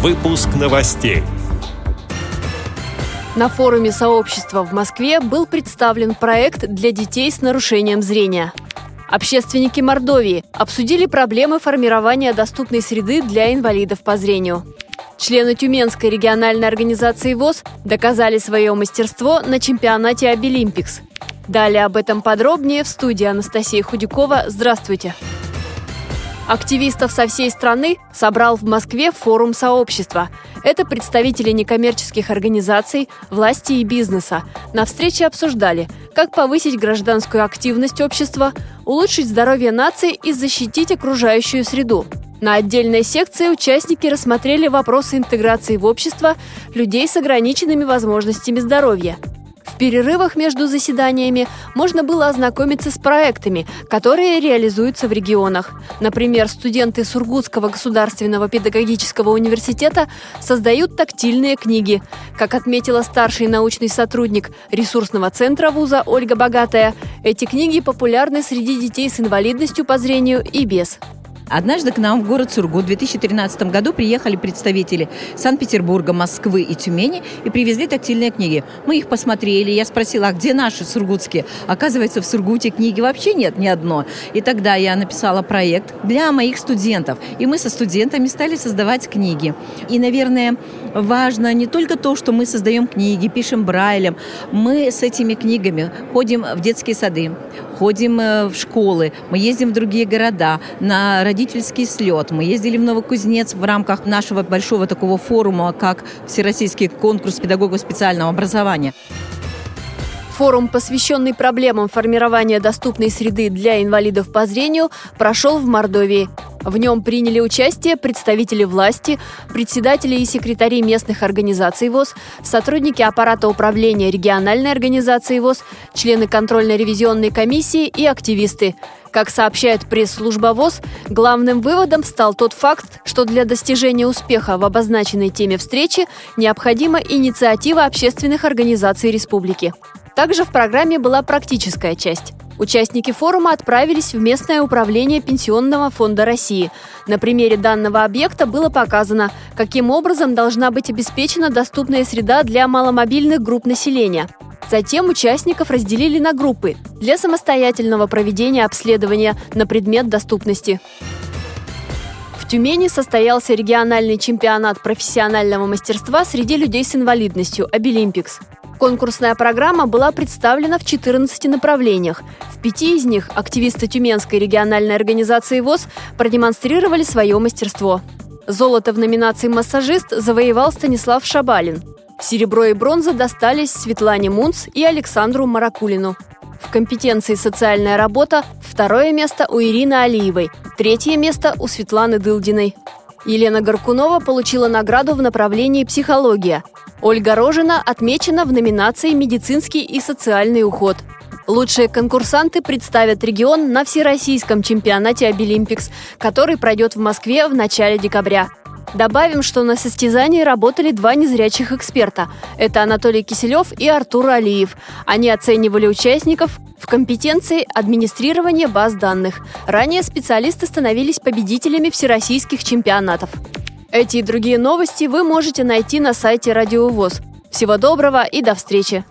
Выпуск новостей. На форуме сообщества в Москве был представлен проект для детей с нарушением зрения. Общественники Мордовии обсудили проблемы формирования доступной среды для инвалидов по зрению. Члены Тюменской региональной организации ВОЗ доказали свое мастерство на чемпионате Обилимпикс. Далее об этом подробнее в студии Анастасия Худякова. Здравствуйте! Активистов со всей страны собрал в Москве форум сообщества. Это представители некоммерческих организаций, власти и бизнеса. На встрече обсуждали, как повысить гражданскую активность общества, улучшить здоровье нации и защитить окружающую среду. На отдельной секции участники рассмотрели вопросы интеграции в общество людей с ограниченными возможностями здоровья. Перерывах между заседаниями можно было ознакомиться с проектами, которые реализуются в регионах. Например, студенты Сургутского государственного педагогического университета создают тактильные книги. Как отметила старший научный сотрудник ресурсного центра вуза Ольга Богатая, эти книги популярны среди детей с инвалидностью по зрению и без. Однажды к нам в город Сургут в 2013 году приехали представители Санкт-Петербурга, Москвы и Тюмени и привезли тактильные книги. Мы их посмотрели, я спросила, а где наши сургутские? Оказывается, в Сургуте книги вообще нет ни одной. И тогда я написала проект для моих студентов. И мы со студентами стали создавать книги. И, наверное, важно не только то, что мы создаем книги, пишем Брайлем. Мы с этими книгами ходим в детские сады, ходим э, в школы, мы ездим в другие города на родительский слет. Мы ездили в Новокузнец в рамках нашего большого такого форума, как Всероссийский конкурс педагогов специального образования. Форум, посвященный проблемам формирования доступной среды для инвалидов по зрению, прошел в Мордовии. В нем приняли участие представители власти, председатели и секретари местных организаций ВОЗ, сотрудники аппарата управления региональной организации ВОЗ, члены контрольно-ревизионной комиссии и активисты. Как сообщает пресс-служба ВОЗ, главным выводом стал тот факт, что для достижения успеха в обозначенной теме встречи необходима инициатива общественных организаций республики. Также в программе была практическая часть. Участники форума отправились в местное управление Пенсионного фонда России. На примере данного объекта было показано, каким образом должна быть обеспечена доступная среда для маломобильных групп населения. Затем участников разделили на группы для самостоятельного проведения обследования на предмет доступности. Тюмени состоялся региональный чемпионат профессионального мастерства среди людей с инвалидностью «Обилимпикс». Конкурсная программа была представлена в 14 направлениях. В пяти из них активисты Тюменской региональной организации ВОЗ продемонстрировали свое мастерство. Золото в номинации «Массажист» завоевал Станислав Шабалин. Серебро и бронза достались Светлане Мунц и Александру Маракулину. В компетенции «Социальная работа» второе место у Ирины Алиевой, третье место у Светланы Дылдиной. Елена Горкунова получила награду в направлении «Психология», Ольга Рожина отмечена в номинации «Медицинский и социальный уход». Лучшие конкурсанты представят регион на Всероссийском чемпионате Обилимпикс, который пройдет в Москве в начале декабря. Добавим, что на состязании работали два незрячих эксперта. Это Анатолий Киселев и Артур Алиев. Они оценивали участников в компетенции администрирования баз данных. Ранее специалисты становились победителями всероссийских чемпионатов. Эти и другие новости вы можете найти на сайте Радиовоз. Всего доброго и до встречи!